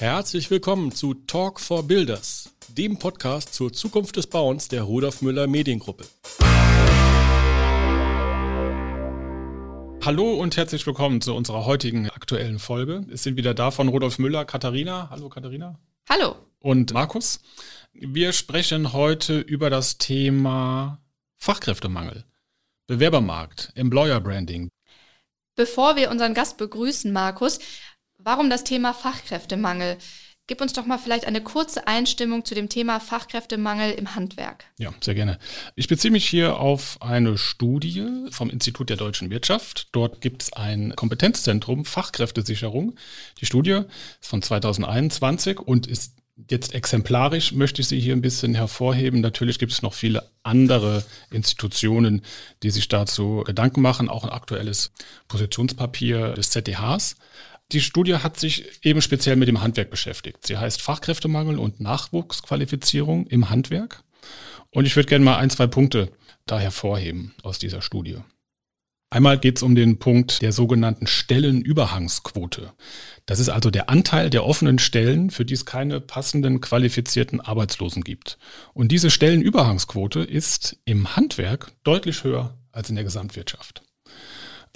Herzlich willkommen zu Talk for Builders, dem Podcast zur Zukunft des Bauens der Rudolf Müller Mediengruppe. Hallo und herzlich willkommen zu unserer heutigen aktuellen Folge. Es sind wieder da von Rudolf Müller, Katharina. Hallo Katharina. Hallo. Und Markus. Wir sprechen heute über das Thema Fachkräftemangel, Bewerbermarkt, Employer Branding. Bevor wir unseren Gast begrüßen, Markus, Warum das Thema Fachkräftemangel? Gib uns doch mal vielleicht eine kurze Einstimmung zu dem Thema Fachkräftemangel im Handwerk. Ja, sehr gerne. Ich beziehe mich hier auf eine Studie vom Institut der deutschen Wirtschaft. Dort gibt es ein Kompetenzzentrum Fachkräftesicherung. Die Studie ist von 2021 und ist jetzt exemplarisch, möchte ich sie hier ein bisschen hervorheben. Natürlich gibt es noch viele andere Institutionen, die sich dazu Gedanken machen, auch ein aktuelles Positionspapier des ZDHs. Die Studie hat sich eben speziell mit dem Handwerk beschäftigt. Sie heißt Fachkräftemangel und Nachwuchsqualifizierung im Handwerk. Und ich würde gerne mal ein, zwei Punkte da hervorheben aus dieser Studie. Einmal geht es um den Punkt der sogenannten Stellenüberhangsquote. Das ist also der Anteil der offenen Stellen, für die es keine passenden qualifizierten Arbeitslosen gibt. Und diese Stellenüberhangsquote ist im Handwerk deutlich höher als in der Gesamtwirtschaft.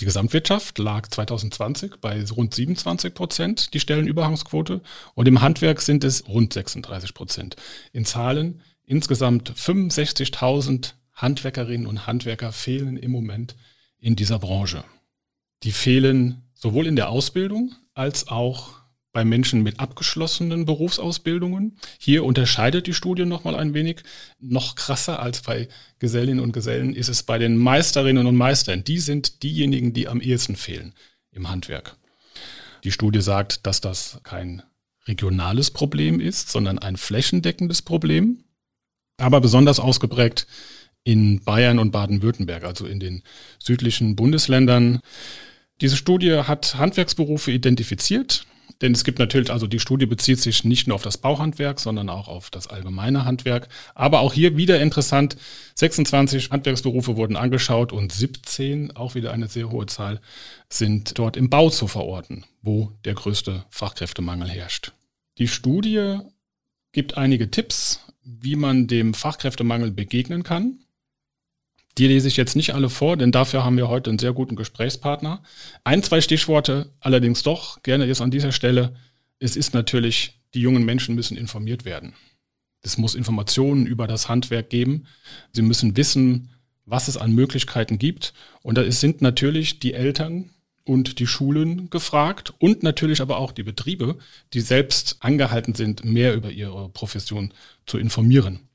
Die Gesamtwirtschaft lag 2020 bei rund 27 Prozent, die Stellenüberhangsquote. Und im Handwerk sind es rund 36 Prozent. In Zahlen insgesamt 65.000 Handwerkerinnen und Handwerker fehlen im Moment in dieser Branche. Die fehlen sowohl in der Ausbildung als auch bei Menschen mit abgeschlossenen Berufsausbildungen. Hier unterscheidet die Studie nochmal ein wenig. Noch krasser als bei Gesellinnen und Gesellen ist es bei den Meisterinnen und Meistern. Die sind diejenigen, die am ehesten fehlen im Handwerk. Die Studie sagt, dass das kein regionales Problem ist, sondern ein flächendeckendes Problem, aber besonders ausgeprägt in Bayern und Baden-Württemberg, also in den südlichen Bundesländern. Diese Studie hat Handwerksberufe identifiziert, denn es gibt natürlich, also die Studie bezieht sich nicht nur auf das Bauhandwerk, sondern auch auf das allgemeine Handwerk. Aber auch hier wieder interessant, 26 Handwerksberufe wurden angeschaut und 17, auch wieder eine sehr hohe Zahl, sind dort im Bau zu verorten, wo der größte Fachkräftemangel herrscht. Die Studie gibt einige Tipps, wie man dem Fachkräftemangel begegnen kann. Die lese ich jetzt nicht alle vor, denn dafür haben wir heute einen sehr guten Gesprächspartner. Ein, zwei Stichworte allerdings doch, gerne jetzt an dieser Stelle. Es ist natürlich, die jungen Menschen müssen informiert werden. Es muss Informationen über das Handwerk geben. Sie müssen wissen, was es an Möglichkeiten gibt. Und da sind natürlich die Eltern und die Schulen gefragt und natürlich aber auch die Betriebe, die selbst angehalten sind, mehr über ihre Profession zu informieren.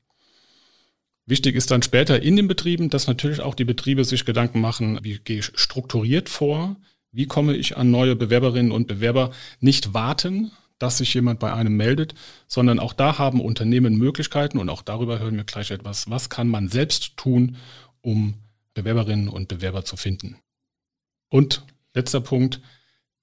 Wichtig ist dann später in den Betrieben, dass natürlich auch die Betriebe sich Gedanken machen, wie gehe ich strukturiert vor, wie komme ich an neue Bewerberinnen und Bewerber, nicht warten, dass sich jemand bei einem meldet, sondern auch da haben Unternehmen Möglichkeiten und auch darüber hören wir gleich etwas, was kann man selbst tun, um Bewerberinnen und Bewerber zu finden. Und letzter Punkt,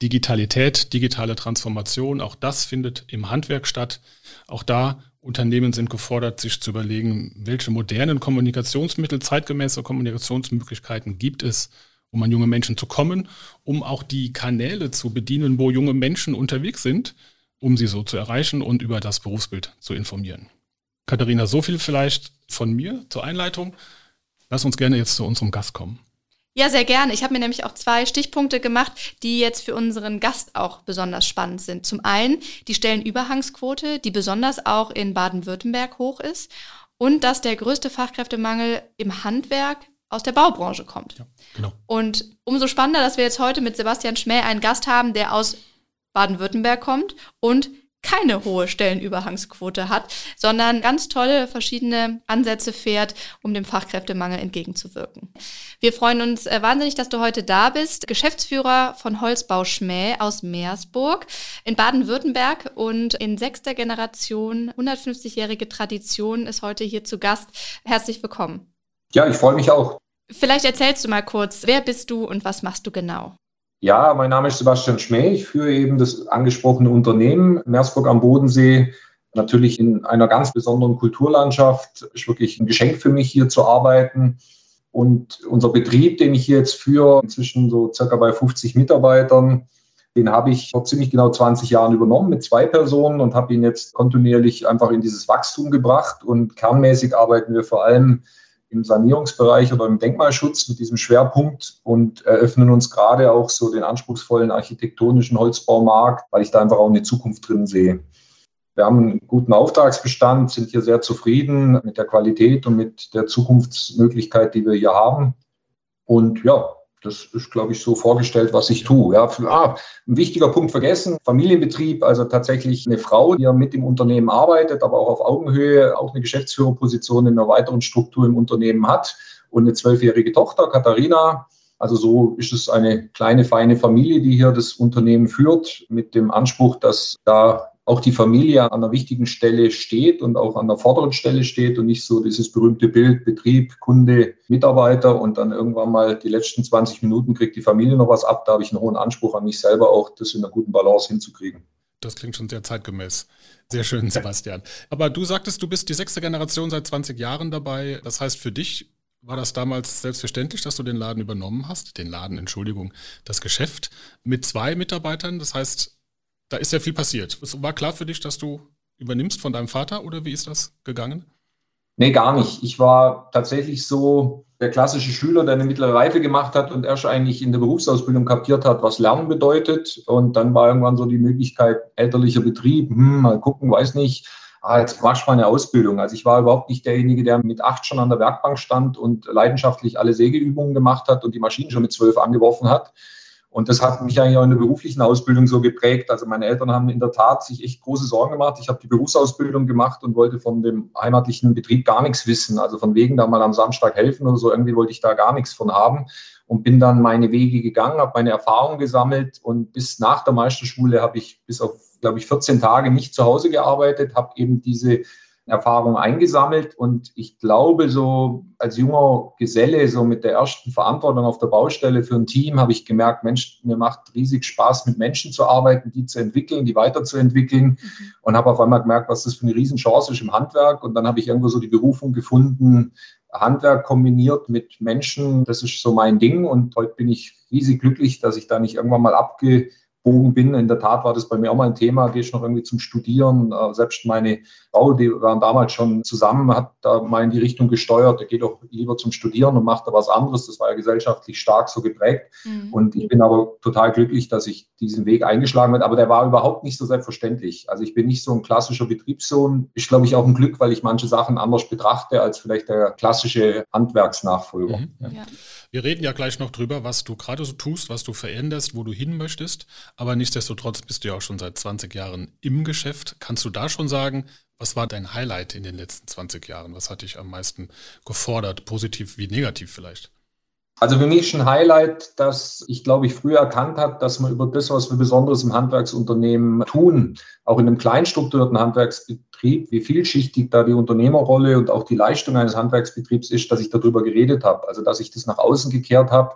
Digitalität, digitale Transformation, auch das findet im Handwerk statt. Auch da Unternehmen sind gefordert, sich zu überlegen, welche modernen Kommunikationsmittel, zeitgemäße Kommunikationsmöglichkeiten gibt es, um an junge Menschen zu kommen, um auch die Kanäle zu bedienen, wo junge Menschen unterwegs sind, um sie so zu erreichen und über das Berufsbild zu informieren. Katharina, so viel vielleicht von mir zur Einleitung. Lass uns gerne jetzt zu unserem Gast kommen. Ja, sehr gerne. Ich habe mir nämlich auch zwei Stichpunkte gemacht, die jetzt für unseren Gast auch besonders spannend sind. Zum einen die Stellenüberhangsquote, die besonders auch in Baden-Württemberg hoch ist und dass der größte Fachkräftemangel im Handwerk aus der Baubranche kommt. Ja, genau. Und umso spannender, dass wir jetzt heute mit Sebastian Schmäh einen Gast haben, der aus Baden-Württemberg kommt und keine hohe Stellenüberhangsquote hat, sondern ganz tolle verschiedene Ansätze fährt, um dem Fachkräftemangel entgegenzuwirken. Wir freuen uns äh, wahnsinnig, dass du heute da bist. Geschäftsführer von Holzbau Schmäh aus Meersburg in Baden-Württemberg und in sechster Generation, 150-jährige Tradition, ist heute hier zu Gast. Herzlich willkommen. Ja, ich freue mich auch. Vielleicht erzählst du mal kurz, wer bist du und was machst du genau? Ja, mein Name ist Sebastian Schmäh. Ich führe eben das angesprochene Unternehmen Meersburg am Bodensee. Natürlich in einer ganz besonderen Kulturlandschaft. Ist wirklich ein Geschenk für mich, hier zu arbeiten. Und unser Betrieb, den ich hier jetzt führe, inzwischen so circa bei 50 Mitarbeitern, Den habe ich vor ziemlich genau 20 Jahren übernommen mit zwei Personen und habe ihn jetzt kontinuierlich einfach in dieses Wachstum gebracht. Und kernmäßig arbeiten wir vor allem im Sanierungsbereich oder im Denkmalschutz mit diesem Schwerpunkt und eröffnen uns gerade auch so den anspruchsvollen architektonischen Holzbaumarkt, weil ich da einfach auch eine Zukunft drin sehe. Wir haben einen guten Auftragsbestand, sind hier sehr zufrieden mit der Qualität und mit der Zukunftsmöglichkeit, die wir hier haben. Und ja, das ist, glaube ich, so vorgestellt, was ich tue. Ja, ah, ein wichtiger Punkt vergessen, Familienbetrieb, also tatsächlich eine Frau, die ja mit im Unternehmen arbeitet, aber auch auf Augenhöhe auch eine Geschäftsführerposition in einer weiteren Struktur im Unternehmen hat und eine zwölfjährige Tochter, Katharina. Also so ist es eine kleine, feine Familie, die hier das Unternehmen führt, mit dem Anspruch, dass da auch die Familie an einer wichtigen Stelle steht und auch an der vorderen Stelle steht und nicht so dieses berühmte Bild Betrieb, Kunde, Mitarbeiter und dann irgendwann mal die letzten 20 Minuten kriegt die Familie noch was ab. Da habe ich einen hohen Anspruch an mich selber auch, das in einer guten Balance hinzukriegen. Das klingt schon sehr zeitgemäß. Sehr schön, Sebastian. Aber du sagtest, du bist die sechste Generation seit 20 Jahren dabei. Das heißt, für dich war das damals selbstverständlich, dass du den Laden übernommen hast? Den Laden, Entschuldigung, das Geschäft mit zwei Mitarbeitern. Das heißt, da ist ja viel passiert. Es war klar für dich, dass du übernimmst von deinem Vater oder wie ist das gegangen? Nee, gar nicht. Ich war tatsächlich so der klassische Schüler, der eine mittlere Reife gemacht hat und erst eigentlich in der Berufsausbildung kapiert hat, was Lernen bedeutet. Und dann war irgendwann so die Möglichkeit, elterlicher Betrieb, hm, mal gucken, weiß nicht, ah, jetzt machst du mal eine Ausbildung. Also ich war überhaupt nicht derjenige, der mit acht schon an der Werkbank stand und leidenschaftlich alle Segelübungen gemacht hat und die Maschinen schon mit zwölf angeworfen hat, und das hat mich eigentlich auch in der beruflichen Ausbildung so geprägt. Also meine Eltern haben in der Tat sich echt große Sorgen gemacht. Ich habe die Berufsausbildung gemacht und wollte von dem heimatlichen Betrieb gar nichts wissen. Also von wegen da mal am Samstag helfen oder so. Irgendwie wollte ich da gar nichts von haben und bin dann meine Wege gegangen, habe meine Erfahrungen gesammelt und bis nach der Meisterschule habe ich bis auf, glaube ich, 14 Tage nicht zu Hause gearbeitet, habe eben diese Erfahrung eingesammelt. Und ich glaube, so als junger Geselle, so mit der ersten Verantwortung auf der Baustelle für ein Team, habe ich gemerkt, Mensch, mir macht riesig Spaß, mit Menschen zu arbeiten, die zu entwickeln, die weiterzuentwickeln. Mhm. und habe auf einmal gemerkt, was das für eine Riesenchance ist im Handwerk. Und dann habe ich irgendwo so die Berufung gefunden, Handwerk kombiniert mit Menschen, das ist so mein Ding. Und heute bin ich riesig glücklich, dass ich da nicht irgendwann mal abge abgebogen bin. In der Tat war das bei mir auch mal ein Thema, gehe ich noch irgendwie zum Studieren. Äh, selbst meine Frau, die waren damals schon zusammen, hat da mal in die Richtung gesteuert, der geht doch lieber zum Studieren und macht da was anderes. Das war ja gesellschaftlich stark so geprägt. Mhm. Und ich bin aber total glücklich, dass ich diesen Weg eingeschlagen habe. Aber der war überhaupt nicht so selbstverständlich. Also ich bin nicht so ein klassischer Betriebssohn. Ist, glaube ich, auch ein Glück, weil ich manche Sachen anders betrachte als vielleicht der klassische Handwerksnachfolger. Mhm. Ja. Wir reden ja gleich noch drüber, was du gerade so tust, was du veränderst, wo du hin möchtest. Aber nichtsdestotrotz bist du ja auch schon seit 20 Jahren im Geschäft. Kannst du da schon sagen, was war dein Highlight in den letzten 20 Jahren? Was hat dich am meisten gefordert, positiv wie negativ vielleicht? Also für mich ist ein Highlight, dass ich glaube ich früher erkannt habe, dass man über das, was wir Besonderes im Handwerksunternehmen tun, auch in einem kleinstrukturierten Handwerksbetrieb, wie vielschichtig da die Unternehmerrolle und auch die Leistung eines Handwerksbetriebs ist, dass ich darüber geredet habe. Also dass ich das nach außen gekehrt habe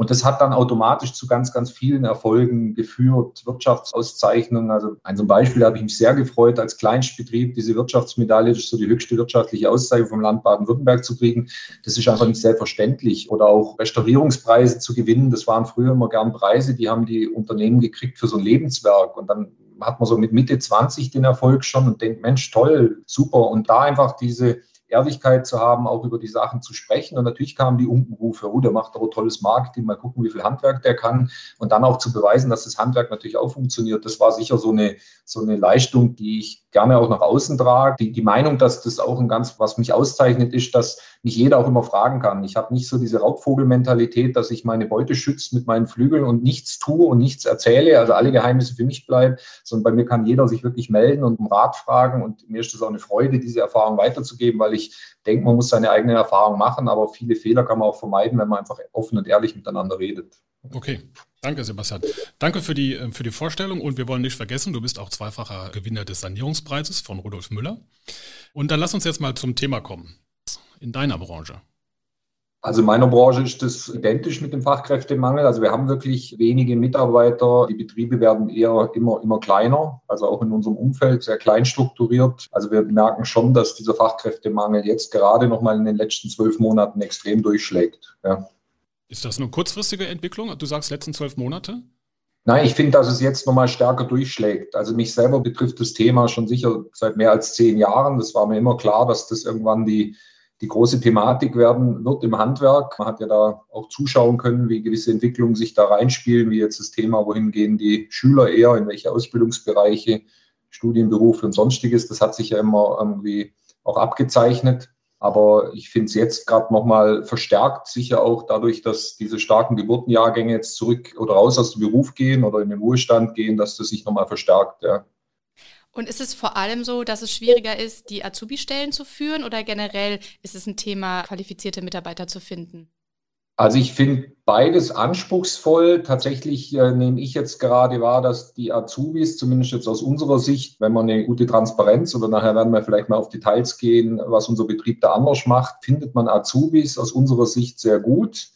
und das hat dann automatisch zu ganz, ganz vielen Erfolgen geführt. Wirtschaftsauszeichnungen, also ein zum Beispiel habe ich mich sehr gefreut, als Kleinstbetrieb diese Wirtschaftsmedaille, das ist so die höchste wirtschaftliche Auszeichnung vom Land Baden-Württemberg zu kriegen. Das ist einfach nicht selbstverständlich. Oder auch Restaurierungspreise zu gewinnen, das waren früher immer gern Preise, die haben die Unternehmen gekriegt für so ein Lebenswerk. Und dann hat man so mit Mitte 20 den Erfolg schon und denkt, Mensch, toll, super. Und da einfach diese Ehrlichkeit zu haben, auch über die Sachen zu sprechen. Und natürlich kamen die Unkenrufe, oh, der macht aber tolles Marketing, mal gucken, wie viel Handwerk der kann. Und dann auch zu beweisen, dass das Handwerk natürlich auch funktioniert. Das war sicher so eine, so eine Leistung, die ich gerne auch nach außen trage. Die, die Meinung, dass das auch ein ganz, was mich auszeichnet, ist, dass nicht jeder auch immer fragen kann. Ich habe nicht so diese Raubvogelmentalität, dass ich meine Beute schütze mit meinen Flügeln und nichts tue und nichts erzähle, also alle Geheimnisse für mich bleiben, sondern bei mir kann jeder sich wirklich melden und um Rat fragen. Und mir ist es auch eine Freude, diese Erfahrung weiterzugeben, weil ich denke, man muss seine eigene Erfahrung machen, aber viele Fehler kann man auch vermeiden, wenn man einfach offen und ehrlich miteinander redet. Okay, danke Sebastian. Danke für die, äh, für die Vorstellung und wir wollen nicht vergessen, du bist auch zweifacher Gewinner des Sanierungspreises von Rudolf Müller. Und dann lass uns jetzt mal zum Thema kommen. In deiner Branche. Also in meiner Branche ist das identisch mit dem Fachkräftemangel. Also wir haben wirklich wenige Mitarbeiter. Die Betriebe werden eher immer, immer kleiner, also auch in unserem Umfeld sehr klein strukturiert. Also wir merken schon, dass dieser Fachkräftemangel jetzt gerade nochmal in den letzten zwölf Monaten extrem durchschlägt. Ja. Ist das eine kurzfristige Entwicklung? Du sagst letzten zwölf Monate? Nein, ich finde, dass es jetzt nochmal stärker durchschlägt. Also mich selber betrifft das Thema schon sicher seit mehr als zehn Jahren. Das war mir immer klar, dass das irgendwann die, die große Thematik werden wird im Handwerk. Man hat ja da auch zuschauen können, wie gewisse Entwicklungen sich da reinspielen, wie jetzt das Thema, wohin gehen die Schüler eher, in welche Ausbildungsbereiche, Studienberufe und sonstiges. Das hat sich ja immer irgendwie auch abgezeichnet. Aber ich finde es jetzt gerade nochmal verstärkt, sicher auch dadurch, dass diese starken Geburtenjahrgänge jetzt zurück oder raus aus dem Beruf gehen oder in den Ruhestand gehen, dass das sich nochmal verstärkt. Ja. Und ist es vor allem so, dass es schwieriger ist, die Azubi-Stellen zu führen oder generell ist es ein Thema, qualifizierte Mitarbeiter zu finden? Also ich finde beides anspruchsvoll. Tatsächlich äh, nehme ich jetzt gerade wahr, dass die Azubis, zumindest jetzt aus unserer Sicht, wenn man eine gute Transparenz oder nachher werden wir vielleicht mal auf Details gehen, was unser Betrieb da anders macht, findet man Azubis aus unserer Sicht sehr gut.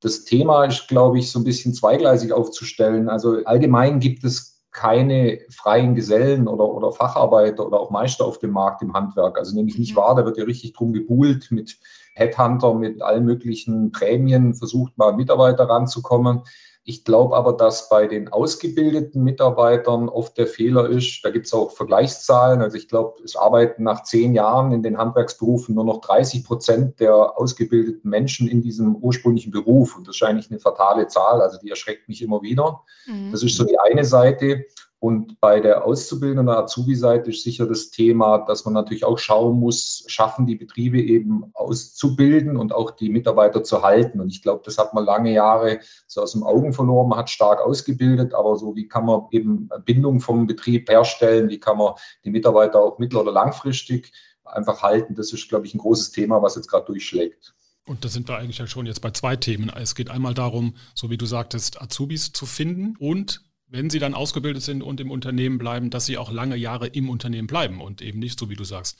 Das Thema ist, glaube ich, so ein bisschen zweigleisig aufzustellen. Also allgemein gibt es keine freien Gesellen oder, oder Facharbeiter oder auch Meister auf dem Markt im Handwerk. Also nehme ich nicht mhm. wahr, da wird ja richtig drum gebuhlt mit Headhunter mit allen möglichen Prämien versucht, mal Mitarbeiter ranzukommen. Ich glaube aber, dass bei den ausgebildeten Mitarbeitern oft der Fehler ist, da gibt es auch Vergleichszahlen. Also ich glaube, es arbeiten nach zehn Jahren in den Handwerksberufen nur noch 30 Prozent der ausgebildeten Menschen in diesem ursprünglichen Beruf. Und das ist eigentlich eine fatale Zahl, also die erschreckt mich immer wieder. Mhm. Das ist so die eine Seite. Und bei der Auszubildenden Azubi-Seite ist sicher das Thema, dass man natürlich auch schauen muss, schaffen die Betriebe eben auszubilden und auch die Mitarbeiter zu halten. Und ich glaube, das hat man lange Jahre so aus dem Augen verloren. Man hat stark ausgebildet, aber so wie kann man eben Bindung vom Betrieb herstellen? Wie kann man die Mitarbeiter auch mittel- oder langfristig einfach halten? Das ist, glaube ich, ein großes Thema, was jetzt gerade durchschlägt. Und da sind wir eigentlich ja schon jetzt bei zwei Themen. Es geht einmal darum, so wie du sagtest, Azubis zu finden und wenn sie dann ausgebildet sind und im Unternehmen bleiben, dass sie auch lange Jahre im Unternehmen bleiben und eben nicht so, wie du sagst,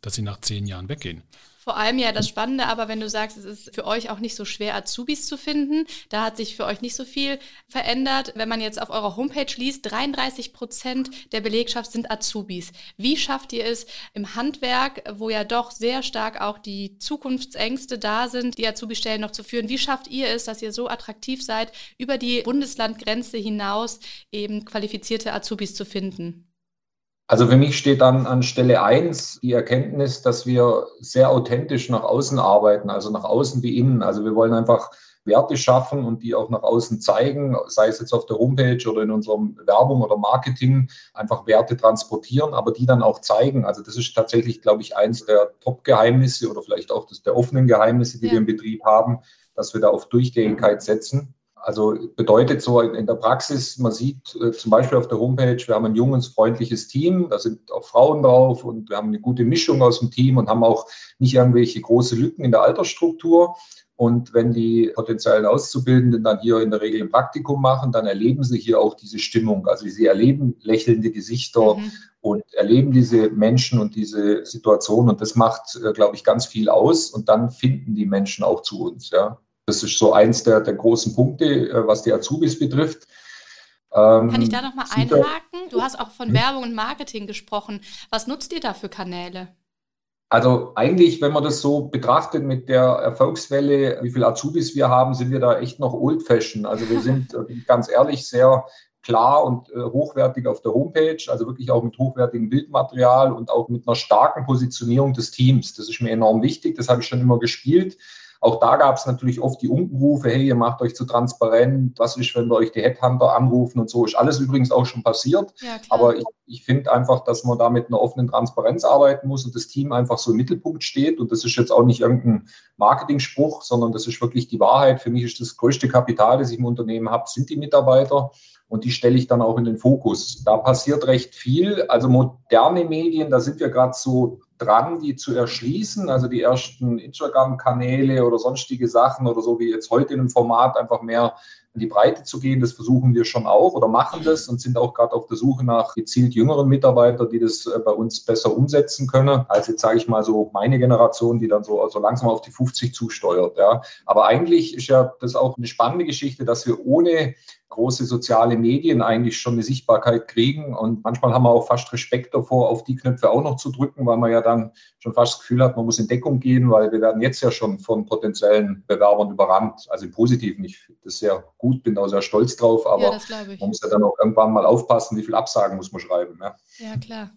dass sie nach zehn Jahren weggehen. Vor allem ja das Spannende, aber wenn du sagst, es ist für euch auch nicht so schwer, Azubis zu finden, da hat sich für euch nicht so viel verändert. Wenn man jetzt auf eurer Homepage liest, 33 Prozent der Belegschaft sind Azubis. Wie schafft ihr es im Handwerk, wo ja doch sehr stark auch die Zukunftsängste da sind, die Azubi-Stellen noch zu führen? Wie schafft ihr es, dass ihr so attraktiv seid, über die Bundeslandgrenze hinaus eben qualifizierte Azubis zu finden? Also für mich steht dann an Stelle eins die Erkenntnis, dass wir sehr authentisch nach außen arbeiten, also nach außen wie innen. Also wir wollen einfach Werte schaffen und die auch nach außen zeigen, sei es jetzt auf der Homepage oder in unserem Werbung oder Marketing, einfach Werte transportieren, aber die dann auch zeigen. Also das ist tatsächlich, glaube ich, eins der Top-Geheimnisse oder vielleicht auch das der offenen Geheimnisse, die ja. wir im Betrieb haben, dass wir da auf Durchgängigkeit setzen. Also bedeutet so in der Praxis, man sieht äh, zum Beispiel auf der Homepage, wir haben ein junges, freundliches Team, da sind auch Frauen drauf und wir haben eine gute Mischung aus dem Team und haben auch nicht irgendwelche große Lücken in der Altersstruktur. Und wenn die potenziellen Auszubildenden dann hier in der Regel ein Praktikum machen, dann erleben sie hier auch diese Stimmung. Also sie erleben lächelnde Gesichter mhm. und erleben diese Menschen und diese Situation. Und das macht, äh, glaube ich, ganz viel aus. Und dann finden die Menschen auch zu uns. Ja. Das ist so eins der, der großen Punkte, äh, was die Azubis betrifft. Ähm, Kann ich da nochmal einhaken? Du hast auch von? Werbung und Marketing gesprochen. Was nutzt ihr da für Kanäle? Also eigentlich, wenn man das so betrachtet mit der Erfolgswelle, wie viele Azubis wir haben, sind wir da echt noch old fashion. Also wir sind äh, ganz ehrlich sehr klar und äh, hochwertig auf der Homepage, also wirklich auch mit hochwertigem Bildmaterial und auch mit einer starken Positionierung des Teams. Das ist mir enorm wichtig, das habe ich schon immer gespielt. Auch da gab es natürlich oft die Unkenrufe, hey, ihr macht euch zu transparent, was ist, wenn wir euch die Headhunter anrufen und so. Ist alles übrigens auch schon passiert. Ja, Aber ich, ich finde einfach, dass man da mit einer offenen Transparenz arbeiten muss und das Team einfach so im Mittelpunkt steht. Und das ist jetzt auch nicht irgendein Marketing-Spruch, sondern das ist wirklich die Wahrheit. Für mich ist das größte Kapital, das ich im Unternehmen habe, sind die Mitarbeiter und die stelle ich dann auch in den Fokus. Da passiert recht viel. Also moderne Medien, da sind wir gerade so dran, die zu erschließen. Also die ersten Instagram-Kanäle oder sonstige Sachen oder so wie jetzt heute in einem Format einfach mehr in die Breite zu gehen. Das versuchen wir schon auch oder machen das und sind auch gerade auf der Suche nach gezielt jüngeren Mitarbeitern, die das äh, bei uns besser umsetzen können, als jetzt sage ich mal so meine Generation, die dann so also langsam auf die 50 zusteuert. Ja. Aber eigentlich ist ja das auch eine spannende Geschichte, dass wir ohne große soziale Medien eigentlich schon eine Sichtbarkeit kriegen. Und manchmal haben wir auch fast Respekt davor, auf die Knöpfe auch noch zu drücken, weil man ja dann schon fast das Gefühl hat, man muss in Deckung gehen, weil wir werden jetzt ja schon von potenziellen Bewerbern überrannt. Also im Positiven, ich finde das sehr gut, bin da sehr stolz drauf, aber ja, man muss ja dann auch irgendwann mal aufpassen, wie viel Absagen muss man schreiben. Ja, ja klar.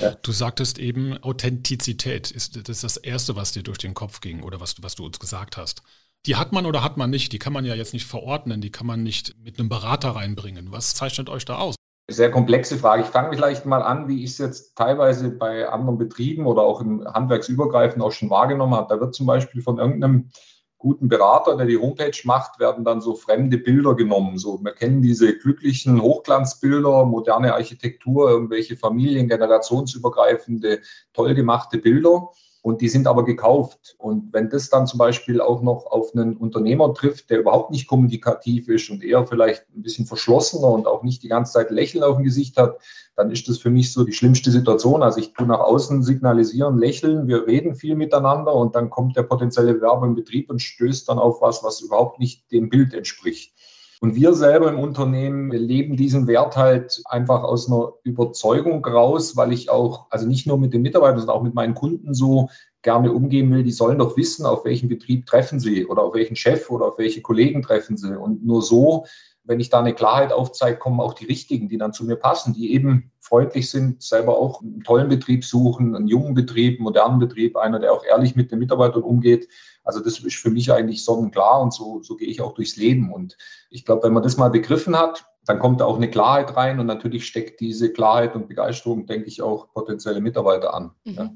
Ja. Du sagtest eben, Authentizität ist das, ist das Erste, was dir durch den Kopf ging oder was, was du uns gesagt hast. Die hat man oder hat man nicht, die kann man ja jetzt nicht verordnen, die kann man nicht mit einem Berater reinbringen. Was zeichnet euch da aus? Sehr komplexe Frage. Ich fange vielleicht mal an, wie ich es jetzt teilweise bei anderen Betrieben oder auch im Handwerksübergreifend auch schon wahrgenommen habe. Da wird zum Beispiel von irgendeinem guten Berater, der die Homepage macht, werden dann so fremde Bilder genommen. So, wir kennen diese glücklichen Hochglanzbilder, moderne Architektur, irgendwelche Familien, generationsübergreifende, toll gemachte Bilder. Und die sind aber gekauft. Und wenn das dann zum Beispiel auch noch auf einen Unternehmer trifft, der überhaupt nicht kommunikativ ist und eher vielleicht ein bisschen verschlossener und auch nicht die ganze Zeit Lächeln auf dem Gesicht hat, dann ist das für mich so die schlimmste Situation. Also ich tue nach außen signalisieren, lächeln, wir reden viel miteinander und dann kommt der potenzielle Bewerber im Betrieb und stößt dann auf was, was überhaupt nicht dem Bild entspricht. Und wir selber im Unternehmen leben diesen Wert halt einfach aus einer Überzeugung raus, weil ich auch, also nicht nur mit den Mitarbeitern, sondern auch mit meinen Kunden so gerne umgehen will, die sollen doch wissen, auf welchen Betrieb treffen sie oder auf welchen Chef oder auf welche Kollegen treffen sie. Und nur so, wenn ich da eine Klarheit aufzeige, kommen auch die richtigen, die dann zu mir passen, die eben freundlich sind, selber auch einen tollen Betrieb suchen, einen jungen Betrieb, einen modernen Betrieb, einer, der auch ehrlich mit den Mitarbeitern umgeht. Also das ist für mich eigentlich sonnenklar und so, so gehe ich auch durchs Leben. Und ich glaube, wenn man das mal begriffen hat, dann kommt da auch eine Klarheit rein und natürlich steckt diese Klarheit und Begeisterung, denke ich, auch potenzielle Mitarbeiter an. Mhm. Ja.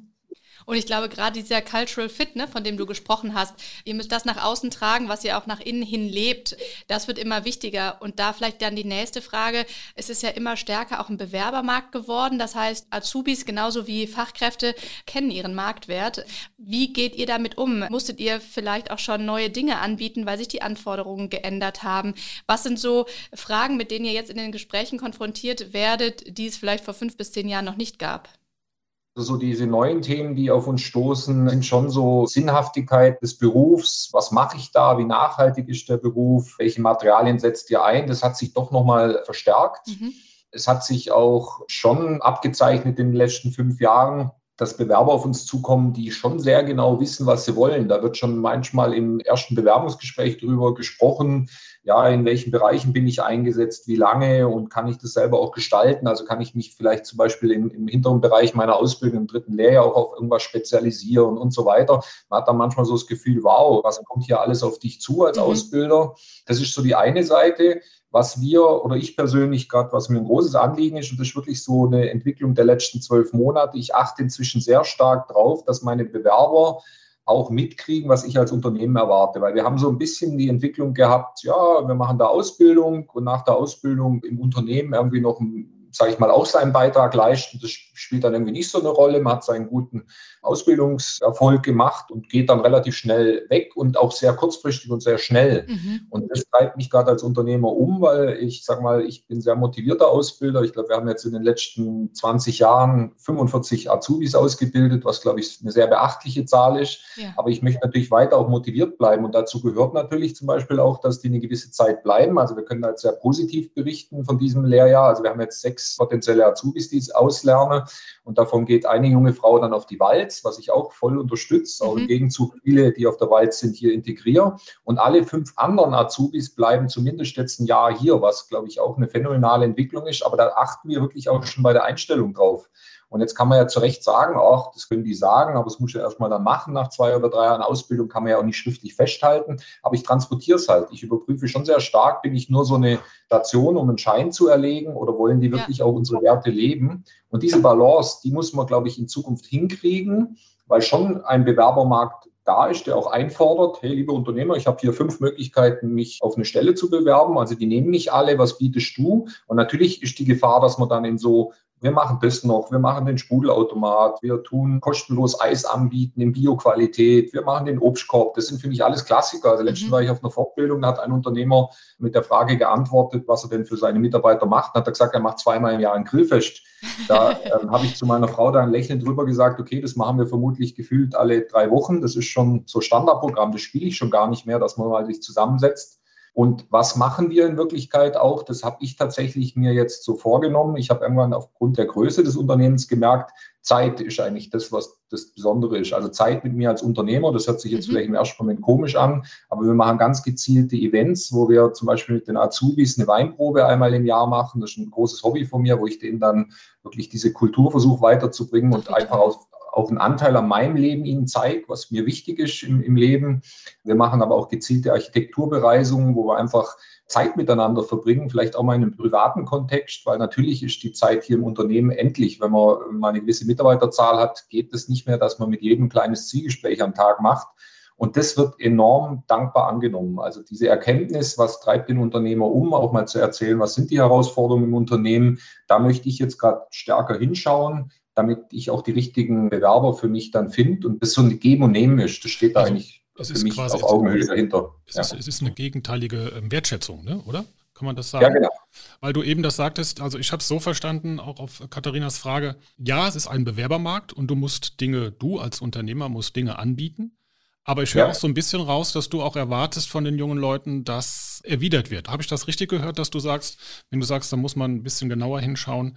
Und ich glaube, gerade dieser Cultural Fit, ne, von dem du gesprochen hast, ihr müsst das nach außen tragen, was ihr auch nach innen hin lebt. Das wird immer wichtiger. Und da vielleicht dann die nächste Frage. Es ist ja immer stärker auch ein Bewerbermarkt geworden. Das heißt, Azubis genauso wie Fachkräfte kennen ihren Marktwert. Wie geht ihr damit um? Musstet ihr vielleicht auch schon neue Dinge anbieten, weil sich die Anforderungen geändert haben? Was sind so Fragen, mit denen ihr jetzt in den Gesprächen konfrontiert werdet, die es vielleicht vor fünf bis zehn Jahren noch nicht gab? So diese neuen Themen, die auf uns stoßen, sind schon so Sinnhaftigkeit des Berufs. Was mache ich da? Wie nachhaltig ist der Beruf? Welche Materialien setzt ihr ein? Das hat sich doch nochmal verstärkt. Mhm. Es hat sich auch schon abgezeichnet in den letzten fünf Jahren, dass Bewerber auf uns zukommen, die schon sehr genau wissen, was sie wollen. Da wird schon manchmal im ersten Bewerbungsgespräch darüber gesprochen, ja, in welchen Bereichen bin ich eingesetzt, wie lange und kann ich das selber auch gestalten? Also kann ich mich vielleicht zum Beispiel im, im hinteren Bereich meiner Ausbildung im dritten Lehrjahr auch auf irgendwas spezialisieren und so weiter. Man hat dann manchmal so das Gefühl, wow, was kommt hier alles auf dich zu als mhm. Ausbilder? Das ist so die eine Seite was wir oder ich persönlich gerade, was mir ein großes Anliegen ist, und das ist wirklich so eine Entwicklung der letzten zwölf Monate. Ich achte inzwischen sehr stark drauf, dass meine Bewerber auch mitkriegen, was ich als Unternehmen erwarte. Weil wir haben so ein bisschen die Entwicklung gehabt, ja, wir machen da Ausbildung und nach der Ausbildung im Unternehmen irgendwie noch ein sage ich mal, auch seinen Beitrag leisten. Das spielt dann irgendwie nicht so eine Rolle. Man hat seinen guten Ausbildungserfolg gemacht und geht dann relativ schnell weg und auch sehr kurzfristig und sehr schnell. Mhm. Und das treibt mich gerade als Unternehmer um, weil ich sage mal, ich bin sehr motivierter Ausbilder. Ich glaube, wir haben jetzt in den letzten 20 Jahren 45 Azubis ausgebildet, was, glaube ich, eine sehr beachtliche Zahl ist. Ja. Aber ich möchte natürlich weiter auch motiviert bleiben. Und dazu gehört natürlich zum Beispiel auch, dass die eine gewisse Zeit bleiben. Also wir können da jetzt sehr positiv berichten von diesem Lehrjahr. Also wir haben jetzt sechs sechs potenzielle Azubis, die ich auslerne. Und davon geht eine junge Frau dann auf die Walz, was ich auch voll unterstütze. Mhm. Auch im Gegenzug viele, die auf der Walz sind, hier integriere. Und alle fünf anderen Azubis bleiben zumindest jetzt ein Jahr hier, was, glaube ich, auch eine phänomenale Entwicklung ist. Aber da achten wir wirklich auch schon bei der Einstellung drauf. Und jetzt kann man ja zu Recht sagen, ach, das können die sagen, aber das muss ich ja erstmal dann machen. Nach zwei oder drei Jahren Ausbildung kann man ja auch nicht schriftlich festhalten. Aber ich transportiere es halt. Ich überprüfe schon sehr stark, bin ich nur so eine Station, um einen Schein zu erlegen oder wollen die wirklich ja. auch unsere Werte leben? Und diese Balance, die muss man, glaube ich, in Zukunft hinkriegen, weil schon ein Bewerbermarkt da ist, der auch einfordert, hey, liebe Unternehmer, ich habe hier fünf Möglichkeiten, mich auf eine Stelle zu bewerben. Also die nehmen nicht alle, was bietest du? Und natürlich ist die Gefahr, dass man dann in so wir machen das noch, wir machen den Sprudelautomat, wir tun kostenlos Eis anbieten in Bioqualität, wir machen den Obstkorb. Das sind für mich alles Klassiker. Also letztens mhm. war ich auf einer Fortbildung, da hat ein Unternehmer mit der Frage geantwortet, was er denn für seine Mitarbeiter macht. Dann hat er gesagt, er macht zweimal im Jahr ein Grillfest. Da ähm, habe ich zu meiner Frau da ein Lächeln drüber gesagt, okay, das machen wir vermutlich gefühlt alle drei Wochen. Das ist schon so Standardprogramm, das spiele ich schon gar nicht mehr, dass man mal sich zusammensetzt Und was machen wir in Wirklichkeit auch? Das habe ich tatsächlich mir jetzt so vorgenommen. Ich habe irgendwann aufgrund der Größe des Unternehmens gemerkt, Zeit ist eigentlich das, was das Besondere ist. Also Zeit mit mir als Unternehmer, das hört sich jetzt mhm. vielleicht im ersten Moment komisch an, aber wir machen ganz gezielte Events, wo wir zum Beispiel mit den Azubis eine Weinprobe einmal im Jahr machen. Das ist ein großes Hobby von mir, wo ich denen dann wirklich diese Kultur versuche weiterzubringen und einfach aus, auch einen Anteil an meinem Leben ihnen zeige, was mir wichtig ist im, im Leben. Wir machen aber auch gezielte Architekturbereisungen, wo wir einfach Zeit miteinander verbringen, vielleicht auch mal in einem privaten Kontext, weil natürlich ist die Zeit hier im Unternehmen endlich. Wenn man mal eine gewisse Mitarbeiterzahl hat, geht es nicht mehr, dass man mit jedem ein kleines Zielgespräch am Tag macht. Und das wird enorm dankbar angenommen. Also diese Erkenntnis, was treibt den Unternehmer um, auch mal zu erzählen, was sind die Herausforderungen im Unternehmen, da möchte ich jetzt gerade stärker hinschauen damit ich auch die richtigen Bewerber für mich dann finde und das so ein Geben und Nehmen ist. Das steht da also, eigentlich für mich auf Augenhöhe dahinter. Es, ja. ist, es, ist, eine gegenteilige ähm, Wertschätzung, ne? oder? Kann man das sagen? Ja, genau. Weil du eben das sagtest, also ich habe es so verstanden, auch auf Katharinas Frage, ja, es ist ein Bewerbermarkt und du musst Dinge, du als Unternehmer musst Dinge anbieten. Aber ich höre ja. auch so ein bisschen raus, dass du auch erwartest von den jungen Leuten, dass erwidert wird. Habe ich das richtig gehört, dass du sagst, wenn du sagst, da muss man ein bisschen genauer hinschauen,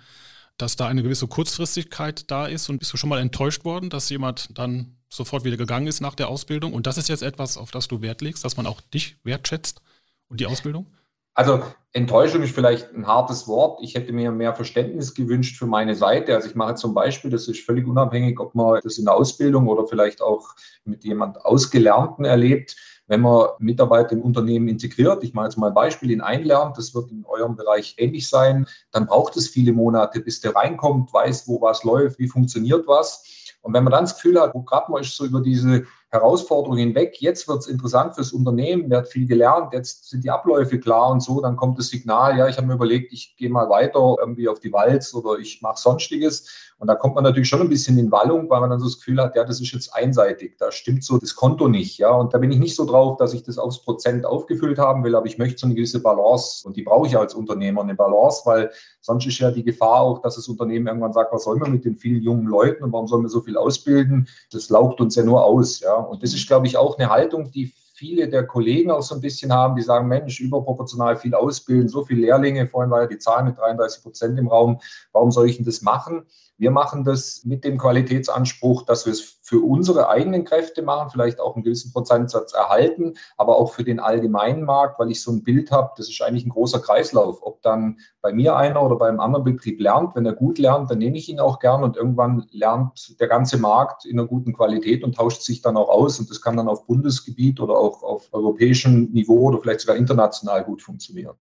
dass da eine gewisse Kurzfristigkeit da ist und bist du schon mal enttäuscht worden, dass jemand dann sofort wieder gegangen ist nach der Ausbildung? Und das ist jetzt etwas, auf das du Wert legst, dass man auch dich wertschätzt und die Ausbildung? Also Enttäuschung ist vielleicht ein hartes Wort. Ich hätte mir mehr Verständnis gewünscht für meine Seite. Also ich mache zum Beispiel, das ist völlig unabhängig, ob man das in der Ausbildung oder vielleicht auch mit jemand Ausgelernten erlebt wenn man Mitarbeiter im Unternehmen integriert, ich mache jetzt mal ein Beispiel, ihn einlernt, das wird in eurem Bereich ähnlich sein, dann braucht es viele Monate, bis der reinkommt, weiß, wo was läuft, wie funktioniert was. Und wenn man dann das Gefühl hat, wo gerade mal ist so über diese Herausforderungen hinweg, jetzt wird es interessant fürs Unternehmen, der hat viel gelernt, jetzt sind die Abläufe klar und so, dann kommt das Signal, ja, ich habe mir überlegt, ich gehe mal weiter irgendwie auf die Walz oder ich mache sonstiges. Und da kommt man natürlich schon ein bisschen in Wallung, weil man dann so das Gefühl hat, ja, das ist jetzt einseitig, da stimmt so das Konto nicht, ja. Und da bin ich nicht so drauf, dass ich das aufs Prozent aufgefüllt haben will, aber ich möchte so eine gewisse Balance und die brauche ich als Unternehmer, eine Balance, weil sonst ist ja die Gefahr auch, dass das Unternehmen irgendwann sagt, was soll man mit den vielen jungen Leuten und warum sollen wir so viel ausbilden? Das laugt uns ja nur aus, ja. Und das ist, glaube ich, auch eine Haltung, die viele der Kollegen auch so ein bisschen haben, die sagen, Mensch, überproportional viel ausbilden, so viele Lehrlinge, vorhin war ja die Zahl mit 33 Prozent im Raum, warum soll ich denn das machen? Wir machen das mit dem Qualitätsanspruch, dass wir es für unsere eigenen Kräfte machen, vielleicht auch einen gewissen Prozentsatz erhalten, aber auch für den allgemeinen Markt, weil ich so ein Bild habe, das ist eigentlich ein großer Kreislauf. Ob dann bei mir einer oder bei einem anderen Betrieb lernt, wenn er gut lernt, dann nehme ich ihn auch gern und irgendwann lernt der ganze Markt in einer guten Qualität und tauscht sich dann auch aus und das kann dann auf Bundesgebiet oder auch auf europäischem Niveau oder vielleicht sogar international gut funktionieren.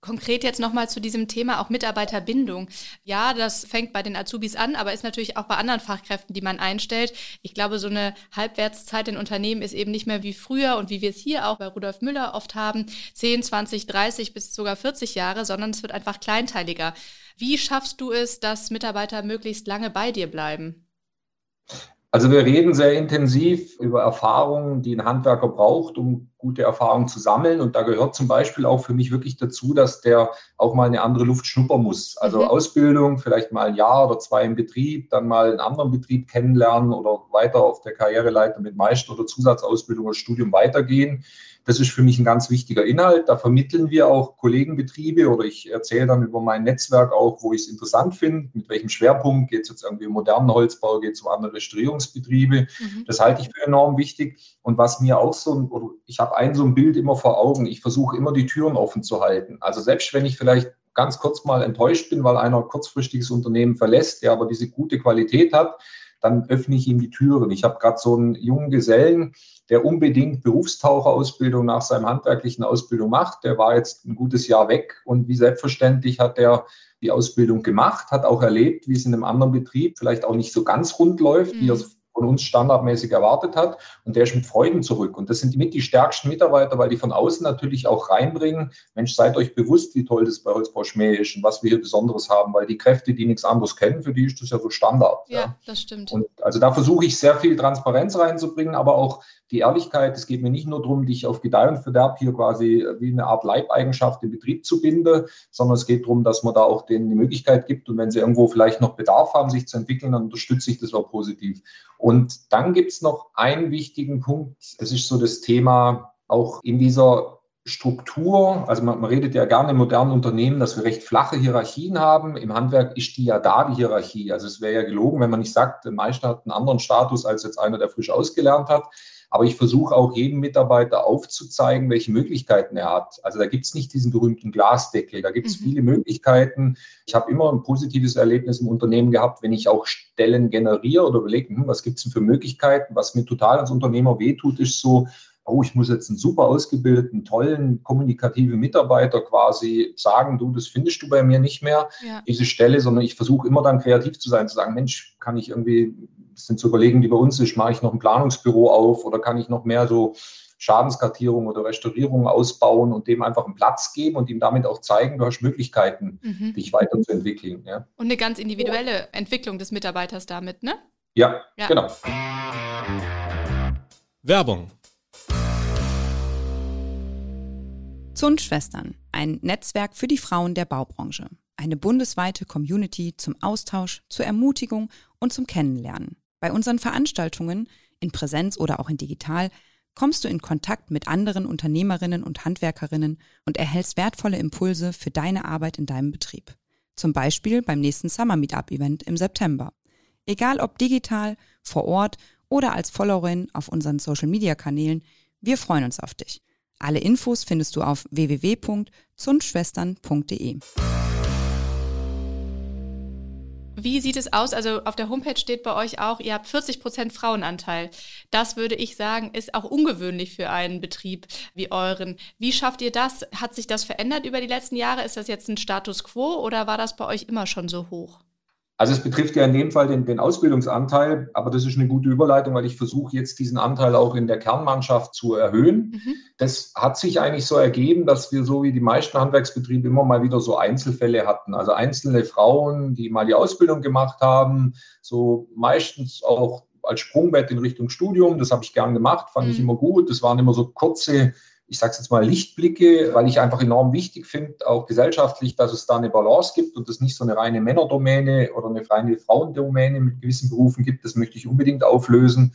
Konkret jetzt nochmal zu diesem Thema auch Mitarbeiterbindung. Ja, das fängt bei den Azubis an, aber ist natürlich auch bei anderen Fachkräften, die man einstellt. Ich glaube, so eine Halbwertszeit in Unternehmen ist eben nicht mehr wie früher und wie wir es hier auch bei Rudolf Müller oft haben, 10, 20, 30 bis sogar 40 Jahre, sondern es wird einfach kleinteiliger. Wie schaffst du es, dass Mitarbeiter möglichst lange bei dir bleiben? Also wir reden sehr intensiv über Erfahrungen, die ein Handwerker braucht, um gute Erfahrungen zu sammeln. Und da gehört zum Beispiel auch für mich wirklich dazu, dass der auch mal eine andere Luft schnuppern muss. Also mhm. Ausbildung, vielleicht mal ein Jahr oder zwei im Betrieb, dann mal einen anderen Betrieb kennenlernen oder weiter auf der Karriereleiter mit Meister- oder Zusatzausbildung oder Studium weitergehen. Das ist für mich ein ganz wichtiger Inhalt. Da vermitteln wir auch Kollegenbetriebe oder ich erzähle dann über mein Netzwerk auch, wo ich es interessant finde, mit welchem Schwerpunkt geht es jetzt irgendwie um modernen Holzbau, geht es um andere Restaurierungsbetriebe. Mhm. Das halte ich für enorm wichtig. Und was mir auch so, oder ich habe ein so ein Bild immer vor Augen, ich versuche immer die Türen offen zu halten. Also selbst wenn ich vielleicht ganz kurz mal enttäuscht bin, weil einer kurzfristiges Unternehmen verlässt, der aber diese gute Qualität hat, dann öffne ich ihm die Türen. Ich habe gerade so einen jungen Gesellen, der unbedingt Berufstaucherausbildung nach seinem handwerklichen Ausbildung macht. Der war jetzt ein gutes Jahr weg und wie selbstverständlich hat er die Ausbildung gemacht, hat auch erlebt, wie es in einem anderen Betrieb vielleicht auch nicht so ganz rund läuft, mhm. wie er es von uns standardmäßig erwartet hat. Und der ist mit Freuden zurück. Und das sind mit die stärksten Mitarbeiter, weil die von außen natürlich auch reinbringen, Mensch, seid euch bewusst, wie toll das bei Holzbau Schmäh ist und was wir hier Besonderes haben, weil die Kräfte, die nichts anderes kennen, für die ist das ja so Standard. Ja, ja. das stimmt. Und also da versuche ich sehr viel Transparenz reinzubringen, aber auch die Ehrlichkeit, es geht mir nicht nur darum, dich auf Gedeih und Verderb hier quasi wie eine Art Leibeigenschaft im Betrieb zu binden, sondern es geht darum, dass man da auch denen die Möglichkeit gibt und wenn sie irgendwo vielleicht noch Bedarf haben, sich zu entwickeln, dann unterstütze ich das auch positiv. Und dann gibt es noch einen wichtigen Punkt, das ist so das Thema auch in dieser Struktur, also man, man, redet ja gerne in modernen Unternehmen, dass wir recht flache Hierarchien haben. Im Handwerk ist die ja da, die Hierarchie. Also es wäre ja gelogen, wenn man nicht sagt, der Meister hat einen anderen Status als jetzt einer, der frisch ausgelernt hat. Aber ich versuche auch jedem Mitarbeiter aufzuzeigen, welche Möglichkeiten er hat. Also da gibt es nicht diesen berühmten Glasdeckel, da gibt es mhm. viele Möglichkeiten. Ich habe immer ein positives Erlebnis im Unternehmen gehabt, wenn ich auch Stellen generiere oder überlege, hm, was gibt es denn für Möglichkeiten. Was mir total als Unternehmer wehtut, ist so, oh, ich muss jetzt einen super ausgebildeten, tollen, kommunikativen Mitarbeiter quasi sagen, du, das findest du bei mir nicht mehr, ja. diese Stelle, sondern ich versuche immer dann kreativ zu sein, zu sagen, Mensch, kann ich irgendwie, das sind so Überlegungen, die bei uns ist, mache ich noch ein Planungsbüro auf oder kann ich noch mehr so Schadenskartierung oder Restaurierung ausbauen und dem einfach einen Platz geben und ihm damit auch zeigen, du hast Möglichkeiten, mhm. dich weiterzuentwickeln. Ja. Und eine ganz individuelle Entwicklung des Mitarbeiters damit, ne? Ja, ja. genau. Werbung Zundschwestern, ein Netzwerk für die Frauen der Baubranche. Eine bundesweite Community zum Austausch, zur Ermutigung und zum Kennenlernen. Bei unseren Veranstaltungen, in Präsenz oder auch in digital, kommst du in Kontakt mit anderen Unternehmerinnen und Handwerkerinnen und erhältst wertvolle Impulse für deine Arbeit in deinem Betrieb. Zum Beispiel beim nächsten Summer Meetup Event im September. Egal ob digital, vor Ort oder als Followerin auf unseren Social Media Kanälen, wir freuen uns auf dich. Alle Infos findest du auf www.zundschwestern.de. Wie sieht es aus? Also auf der Homepage steht bei euch auch, ihr habt 40 Prozent Frauenanteil. Das würde ich sagen, ist auch ungewöhnlich für einen Betrieb wie euren. Wie schafft ihr das? Hat sich das verändert über die letzten Jahre? Ist das jetzt ein Status quo oder war das bei euch immer schon so hoch? Also es betrifft ja in dem Fall den, den, Ausbildungsanteil, aber das ist eine gute Überleitung, weil ich versuche jetzt diesen Anteil auch in der Kernmannschaft zu erhöhen. Mhm. Das hat sich eigentlich so ergeben, dass wir so wie die meisten Handwerksbetriebe immer mal wieder so Einzelfälle hatten. Also einzelne Frauen, die mal die Ausbildung gemacht haben, so meistens auch als Sprungbett in Richtung Studium. Das habe ich gern gemacht, fand mhm. ich immer gut. Das waren immer so kurze ich sage es jetzt mal, Lichtblicke, weil ich einfach enorm wichtig finde, auch gesellschaftlich, dass es da eine Balance gibt und es nicht so eine reine Männerdomäne oder eine reine Frauendomäne mit gewissen Berufen gibt. Das möchte ich unbedingt auflösen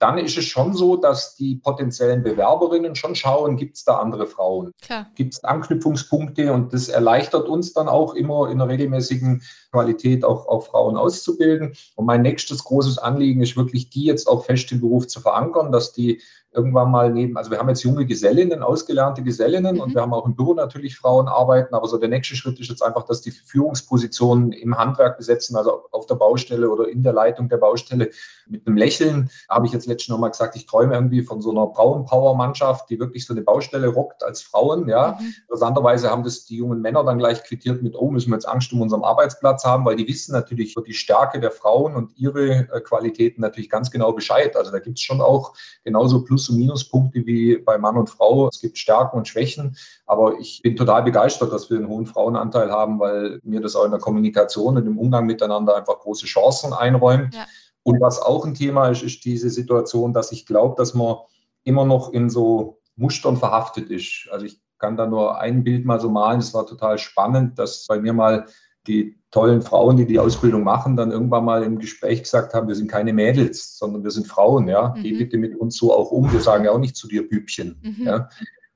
dann ist es schon so, dass die potenziellen Bewerberinnen schon schauen, gibt es da andere Frauen? Gibt es Anknüpfungspunkte? Und das erleichtert uns dann auch immer in einer regelmäßigen Qualität auch, auch Frauen auszubilden. Und mein nächstes großes Anliegen ist wirklich, die jetzt auch fest im Beruf zu verankern, dass die irgendwann mal neben, also wir haben jetzt junge Gesellinnen, ausgelernte Gesellinnen mhm. und wir haben auch im Büro natürlich Frauen arbeiten, aber so der nächste Schritt ist jetzt einfach, dass die Führungspositionen im Handwerk besetzen, also auf der Baustelle oder in der Leitung der Baustelle mit einem Lächeln, habe ich jetzt letztens nochmal gesagt, ich träume irgendwie von so einer Frauenpower-Mannschaft, die wirklich so eine Baustelle rockt als Frauen, ja. Mhm. Interessanterweise haben das die jungen Männer dann gleich quittiert mit, oh, müssen wir jetzt Angst um unserem Arbeitsplatz haben, weil die wissen natürlich über die Stärke der Frauen und ihre äh, Qualitäten natürlich ganz genau Bescheid. Also da gibt es schon auch genauso Plus- Plus- und Minuspunkte wie bei Mann und Frau. Es gibt Stärken und Schwächen, aber ich bin total begeistert, dass wir einen hohen Frauenanteil haben, weil mir das auch in der Kommunikation und im Umgang miteinander einfach große Chancen einräumt. Ja. Und was auch ein Thema ist, ist diese Situation, dass ich glaube, dass man immer noch in so Mustern verhaftet ist. Also ich kann da nur ein Bild mal so malen. Es war total spannend, dass bei mir mal die tollen Frauen, die die Ausbildung machen, dann irgendwann mal im Gespräch gesagt haben, wir sind keine Mädels, sondern wir sind Frauen, ja. Mhm. Geh bitte mit uns so auch um. Wir sagen ja auch nicht zu dir Bübchen, mhm. ja.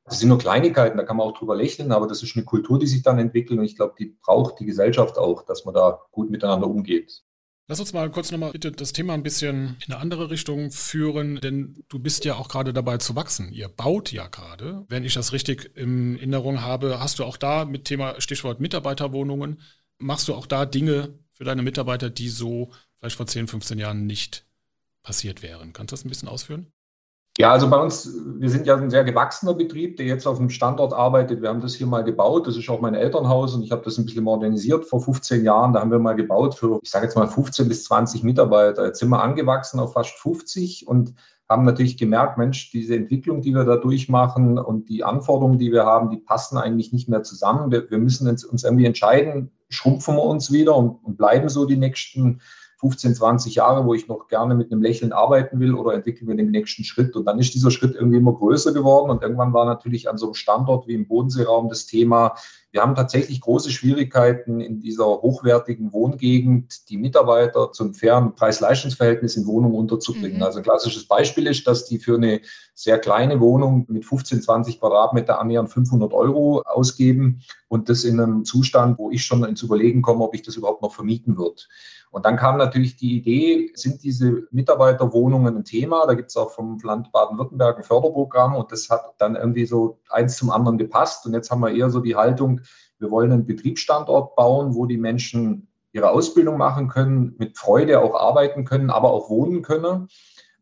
Das sind nur Kleinigkeiten, da kann man auch drüber lächeln, aber das ist eine Kultur, die sich dann entwickelt und ich glaube, die braucht die Gesellschaft auch, dass man da gut miteinander umgeht. Lass uns mal kurz nochmal bitte das Thema ein bisschen in eine andere Richtung führen, denn du bist ja auch gerade dabei zu wachsen. Ihr baut ja gerade. Wenn ich das richtig in Erinnerung habe, hast du auch da mit Thema Stichwort Mitarbeiterwohnungen machst du auch da Dinge für deine Mitarbeiter, die so vielleicht vor 10, 15 Jahren nicht passiert wären? Kannst du das ein bisschen ausführen? Ja, also bei uns, wir sind ja ein sehr gewachsener Betrieb, der jetzt auf dem Standort arbeitet. Wir haben das hier mal gebaut. Das ist auch mein Elternhaus und ich habe das ein bisschen modernisiert vor 15 Jahren. Da haben wir mal gebaut für, ich sage jetzt mal 15 bis 20 Mitarbeiter. Jetzt sind wir angewachsen auf fast 50 und haben natürlich gemerkt, Mensch, diese Entwicklung, die wir da durchmachen und die Anforderungen, die wir haben, die passen eigentlich nicht mehr zusammen. Wir, wir müssen uns, uns, irgendwie entscheiden, schrumpfen wir uns wieder und, und bleiben so die nächsten 15, 20 Jahre, wo ich noch gerne mit einem Lächeln arbeiten will oder entwickeln wir den nächsten Schritt. Und dann ist dieser Schritt irgendwie immer größer geworden. Und irgendwann war natürlich an so einem Standort wie im Bodenseeraum das Thema, wir haben tatsächlich große Schwierigkeiten in dieser hochwertigen Wohngegend, die Mitarbeiter zum fairen Preis-Leistungs-Verhältnis in Wohnungen unterzubringen. Mhm. Also ein klassisches Beispiel ist, dass die für eine sehr kleine Wohnung mit 15, 20 Quadratmeter annähernd 500 Euro ausgeben und das in einem Zustand, wo ich schon ins Überlegen komme, ob ich das überhaupt noch vermieten würde. Und dann kam natürlich die Idee, sind diese Mitarbeiterwohnungen ein Thema? Da gibt es auch vom Land Baden-Württemberg ein Förderprogramm und das hat dann irgendwie so eins zum anderen gepasst. Und jetzt haben wir eher so die Haltung, wir wollen einen Betriebsstandort bauen, wo die Menschen ihre Ausbildung machen können, mit Freude auch arbeiten können, aber auch wohnen können.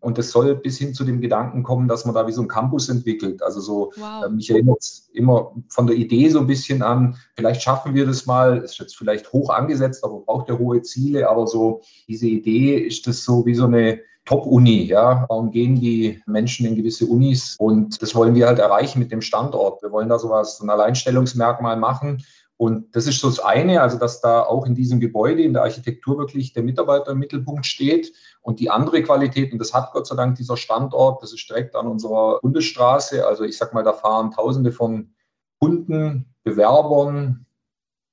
Und das soll bis hin zu dem Gedanken kommen, dass man da wie so ein Campus entwickelt. Also so, wow. äh, mich erinnert es immer von der Idee so ein bisschen an, vielleicht schaffen wir das mal, ist jetzt vielleicht hoch angesetzt, aber braucht ja hohe Ziele, aber so diese Idee ist das so wie so eine Top-Uni, ja. Warum gehen die Menschen in gewisse Unis? Und das wollen wir halt erreichen mit dem Standort. Wir wollen da sowas, so ein Alleinstellungsmerkmal machen und das ist so das eine, also dass da auch in diesem Gebäude, in der Architektur wirklich der Mitarbeiter im Mittelpunkt steht. Und die andere Qualität, und das hat Gott sei Dank dieser Standort, das ist direkt an unserer Bundesstraße. Also ich sag mal, da fahren Tausende von Kunden, Bewerbern,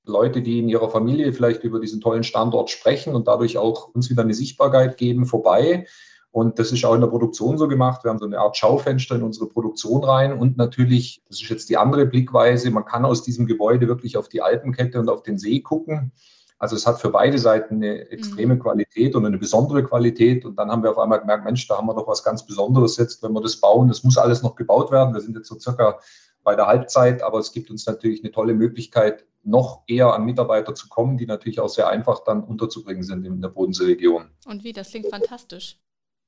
Leute, die in ihrer Familie vielleicht über diesen tollen Standort sprechen und dadurch auch uns wieder eine Sichtbarkeit geben, vorbei. Und das ist auch in der Produktion so gemacht. Wir haben so eine Art Schaufenster in unsere Produktion rein. Und natürlich, das ist jetzt die andere Blickweise, man kann aus diesem Gebäude wirklich auf die Alpenkette und auf den See gucken. Also es hat für beide Seiten eine extreme mhm. Qualität und eine besondere Qualität. Und dann haben wir auf einmal gemerkt, Mensch, da haben wir doch was ganz Besonderes jetzt, wenn wir das bauen. Das muss alles noch gebaut werden. Wir sind jetzt so circa bei der Halbzeit, aber es gibt uns natürlich eine tolle Möglichkeit, noch eher an Mitarbeiter zu kommen, die natürlich auch sehr einfach dann unterzubringen sind in der Bodenseeregion. Und wie, das klingt fantastisch.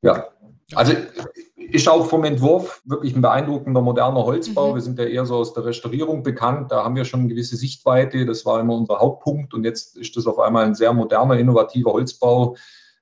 Ja, also ist auch vom Entwurf wirklich ein beeindruckender moderner Holzbau. Mhm. Wir sind ja eher so aus der Restaurierung bekannt. Da haben wir schon eine gewisse Sichtweite. Das war immer unser Hauptpunkt. Und jetzt ist das auf einmal ein sehr moderner, innovativer Holzbau.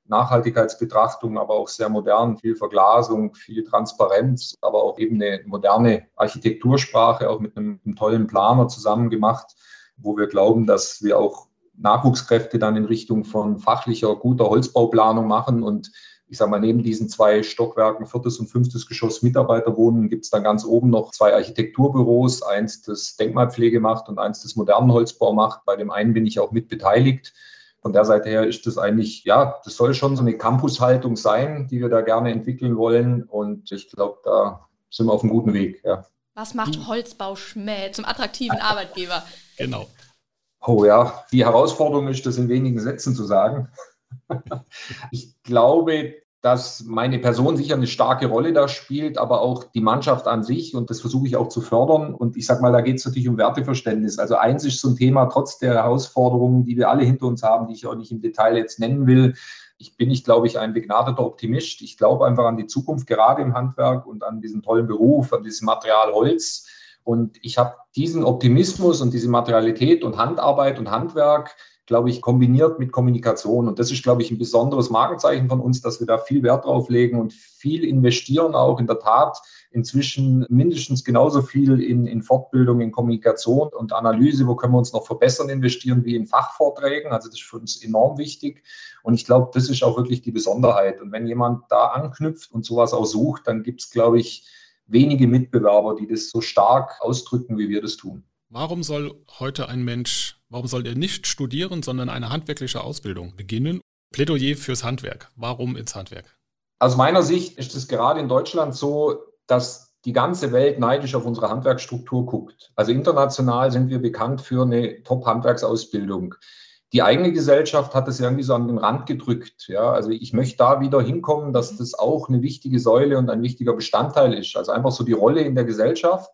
Nachhaltigkeitsbetrachtung, aber auch sehr modern, viel Verglasung, viel Transparenz, aber auch eben eine moderne Architektursprache, auch mit einem, einem tollen Planer zusammen gemacht, wo wir glauben, dass wir auch Nachwuchskräfte dann in Richtung von fachlicher, guter Holzbauplanung machen und ich sage mal, neben diesen zwei Stockwerken, viertes und fünftes Geschoss Mitarbeiterwohnen, gibt es dann ganz oben noch zwei Architekturbüros, eins das Denkmalpflege macht und eins das modernen Holzbau macht. Bei dem einen bin ich auch mit beteiligt. Von der Seite her ist das eigentlich, ja, das soll schon so eine Campushaltung sein, die wir da gerne entwickeln wollen. Und ich glaube, da sind wir auf einem guten Weg. Ja. Was macht Holzbau Schmäh zum attraktiven Arbeitgeber? Genau. Oh ja, die Herausforderung ist, das in wenigen Sätzen zu sagen. Ich glaube, dass meine Person sicher eine starke Rolle da spielt, aber auch die Mannschaft an sich und das versuche ich auch zu fördern. Und ich sage mal, da geht es natürlich um Werteverständnis. Also eins ist so ein Thema, trotz der Herausforderungen, die wir alle hinter uns haben, die ich auch nicht im Detail jetzt nennen will. Ich bin nicht, glaube ich, ein begnadeter Optimist. Ich glaube einfach an die Zukunft, gerade im Handwerk und an diesen tollen Beruf, an dieses Material Holz. Und ich habe diesen Optimismus und diese Materialität und Handarbeit und Handwerk glaube ich, kombiniert mit Kommunikation. Und das ist, glaube ich, ein besonderes Markenzeichen von uns, dass wir da viel Wert drauf legen und viel investieren, auch in der Tat inzwischen mindestens genauso viel in, in Fortbildung, in Kommunikation und Analyse, wo können wir uns noch verbessern, investieren wie in Fachvorträgen. Also das ist für uns enorm wichtig. Und ich glaube, das ist auch wirklich die Besonderheit. Und wenn jemand da anknüpft und sowas auch sucht, dann gibt es, glaube ich, wenige Mitbewerber, die das so stark ausdrücken, wie wir das tun. Warum soll heute ein Mensch, warum soll er nicht studieren, sondern eine handwerkliche Ausbildung beginnen? Plädoyer fürs Handwerk. Warum ins Handwerk? Aus meiner Sicht ist es gerade in Deutschland so, dass die ganze Welt neidisch auf unsere Handwerksstruktur guckt. Also international sind wir bekannt für eine Top-Handwerksausbildung. Die eigene Gesellschaft hat es irgendwie so an den Rand gedrückt. Ja, also ich möchte da wieder hinkommen, dass das auch eine wichtige Säule und ein wichtiger Bestandteil ist. Also einfach so die Rolle in der Gesellschaft.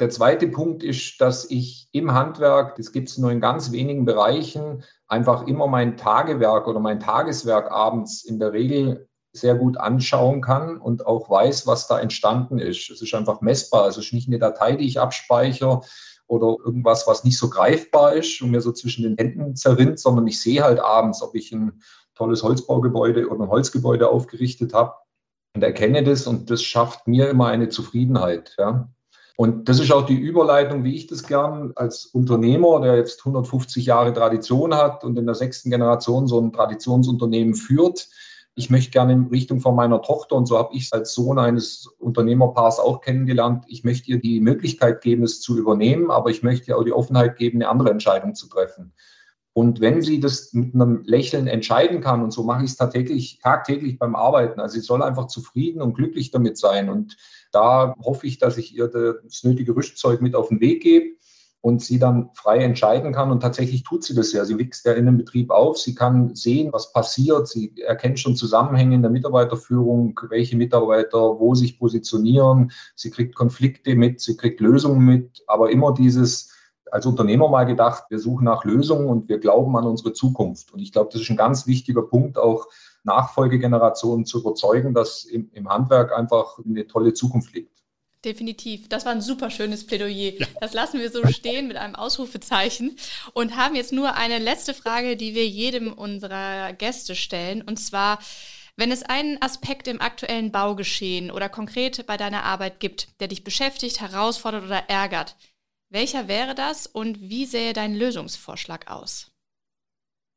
Der zweite Punkt ist, dass ich im Handwerk, das gibt es nur in ganz wenigen Bereichen, einfach immer mein Tagewerk oder mein Tageswerk abends in der Regel sehr gut anschauen kann und auch weiß, was da entstanden ist. Es ist einfach messbar. Es ist nicht eine Datei, die ich abspeichere oder irgendwas, was nicht so greifbar ist und mir so zwischen den Händen zerrinnt, sondern ich sehe halt abends, ob ich ein tolles Holzbaugebäude oder ein Holzgebäude aufgerichtet habe und erkenne das und das schafft mir immer eine Zufriedenheit. Ja. Und das ist auch die Überleitung, wie ich das gern als Unternehmer, der jetzt 150 Jahre Tradition hat und in der sechsten Generation so ein Traditionsunternehmen führt, ich möchte gerne in Richtung von meiner Tochter, und so habe ich es als Sohn eines Unternehmerpaars auch kennengelernt, ich möchte ihr die Möglichkeit geben, es zu übernehmen, aber ich möchte ihr auch die Offenheit geben, eine andere Entscheidung zu treffen. Und wenn sie das mit einem Lächeln entscheiden kann, und so mache ich es tagtäglich, tagtäglich beim Arbeiten, also sie soll einfach zufrieden und glücklich damit sein. Und da hoffe ich, dass ich ihr das nötige Rüstzeug mit auf den Weg gebe und sie dann frei entscheiden kann. Und tatsächlich tut sie das ja. Sie wächst ja in dem Betrieb auf. Sie kann sehen, was passiert. Sie erkennt schon Zusammenhänge in der Mitarbeiterführung, welche Mitarbeiter wo sich positionieren. Sie kriegt Konflikte mit, sie kriegt Lösungen mit, aber immer dieses als Unternehmer mal gedacht, wir suchen nach Lösungen und wir glauben an unsere Zukunft. Und ich glaube, das ist ein ganz wichtiger Punkt, auch Nachfolgegenerationen zu überzeugen, dass im, im Handwerk einfach eine tolle Zukunft liegt. Definitiv. Das war ein super schönes Plädoyer. Ja. Das lassen wir so stehen mit einem Ausrufezeichen und haben jetzt nur eine letzte Frage, die wir jedem unserer Gäste stellen. Und zwar, wenn es einen Aspekt im aktuellen Baugeschehen oder konkret bei deiner Arbeit gibt, der dich beschäftigt, herausfordert oder ärgert, welcher wäre das und wie sähe dein Lösungsvorschlag aus?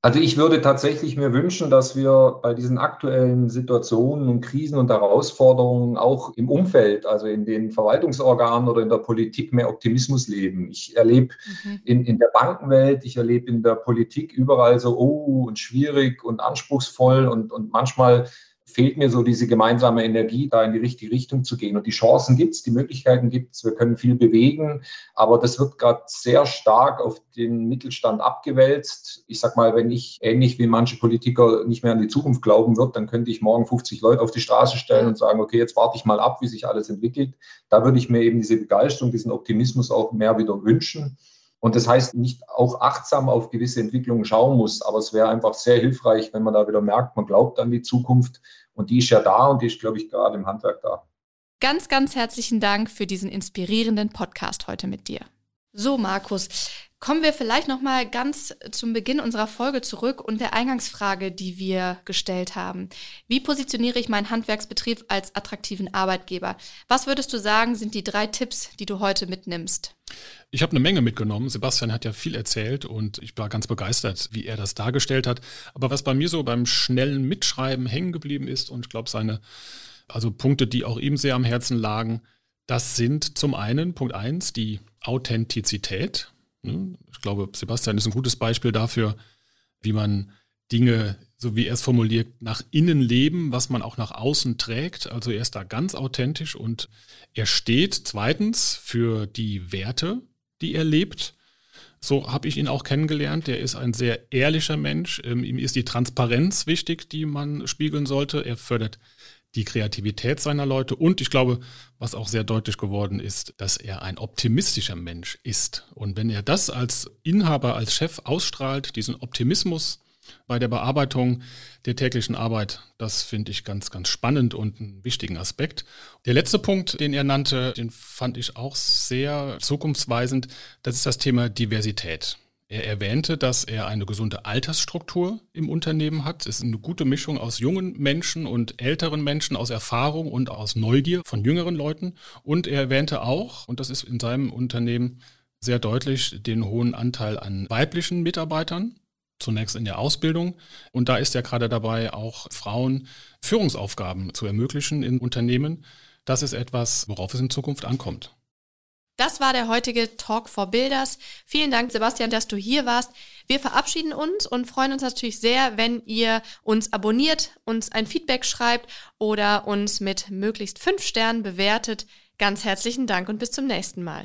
Also ich würde tatsächlich mir wünschen, dass wir bei diesen aktuellen Situationen und Krisen und Herausforderungen auch im Umfeld, also in den Verwaltungsorganen oder in der Politik mehr Optimismus leben. Ich erlebe mhm. in, in der Bankenwelt, ich erlebe in der Politik überall so, oh, und schwierig und anspruchsvoll und, und manchmal fehlt mir so diese gemeinsame Energie, da in die richtige Richtung zu gehen. Und die Chancen gibt es, die Möglichkeiten gibt es, wir können viel bewegen, aber das wird gerade sehr stark auf den Mittelstand abgewälzt. Ich sag mal, wenn ich ähnlich wie manche Politiker nicht mehr an die Zukunft glauben wird, dann könnte ich morgen 50 Leute auf die Straße stellen und sagen, okay, jetzt warte ich mal ab, wie sich alles entwickelt. Da würde ich mir eben diese Begeisterung, diesen Optimismus auch mehr wieder wünschen. Und das heißt, nicht auch achtsam auf gewisse Entwicklungen schauen muss, aber es wäre einfach sehr hilfreich, wenn man da wieder merkt, man glaubt an die Zukunft und die ist ja da und die ist, glaube ich, gerade im Handwerk da. Ganz, ganz herzlichen Dank für diesen inspirierenden Podcast heute mit dir. So, Markus, Kommen wir vielleicht noch mal ganz zum Beginn unserer Folge zurück und der Eingangsfrage, die wir gestellt haben. Wie positioniere ich meinen Handwerksbetrieb als attraktiven Arbeitgeber? Was würdest du sagen, sind die drei Tipps, die du heute mitnimmst? Ich habe eine Menge mitgenommen. Sebastian hat ja viel erzählt und ich war ganz begeistert, wie er das dargestellt hat. Aber was bei mir so beim schnellen Mitschreiben hängen geblieben ist und ich glaube seine also Punkte, die auch ihm sehr am Herzen lagen, das sind zum einen Punkt eins die Authentizität. Ne? Ich glaube, Sebastian ist ein gutes Beispiel dafür, wie man Dinge, so wie er es formuliert, nach innen leben, was man auch nach außen trägt. Also er ist da ganz authentisch und er steht zweitens für die Werte, die er lebt. So habe ich ihn auch kennengelernt. Der ist ein sehr ehrlicher Mensch. Ähm, ihm ist die Transparenz wichtig, die man spiegeln sollte. Er fördert die Kreativität seiner Leute und ich glaube, was auch sehr deutlich geworden ist, dass er ein optimistischer Mensch ist. Und wenn er das als Inhaber, als Chef ausstrahlt, diesen Optimismus bei der Bearbeitung der täglichen Arbeit, das finde ich ganz, ganz spannend und einen wichtigen Aspekt. Der letzte Punkt, den er nannte, den fand ich auch sehr zukunftsweisend, das ist das Thema Diversität. Er erwähnte, dass er eine gesunde Altersstruktur im Unternehmen hat. Es ist eine gute Mischung aus jungen Menschen und älteren Menschen, aus Erfahrung und aus Neugier von jüngeren Leuten. Und er erwähnte auch, und das ist in seinem Unternehmen sehr deutlich, den hohen Anteil an weiblichen Mitarbeitern, zunächst in der Ausbildung. Und da ist er gerade dabei, auch Frauen Führungsaufgaben zu ermöglichen in Unternehmen. Das ist etwas, worauf es in Zukunft ankommt. Das war der heutige Talk for Builders. Vielen Dank, Sebastian, dass du hier warst. Wir verabschieden uns und freuen uns natürlich sehr, wenn ihr uns abonniert, uns ein Feedback schreibt oder uns mit möglichst fünf Sternen bewertet. Ganz herzlichen Dank und bis zum nächsten Mal.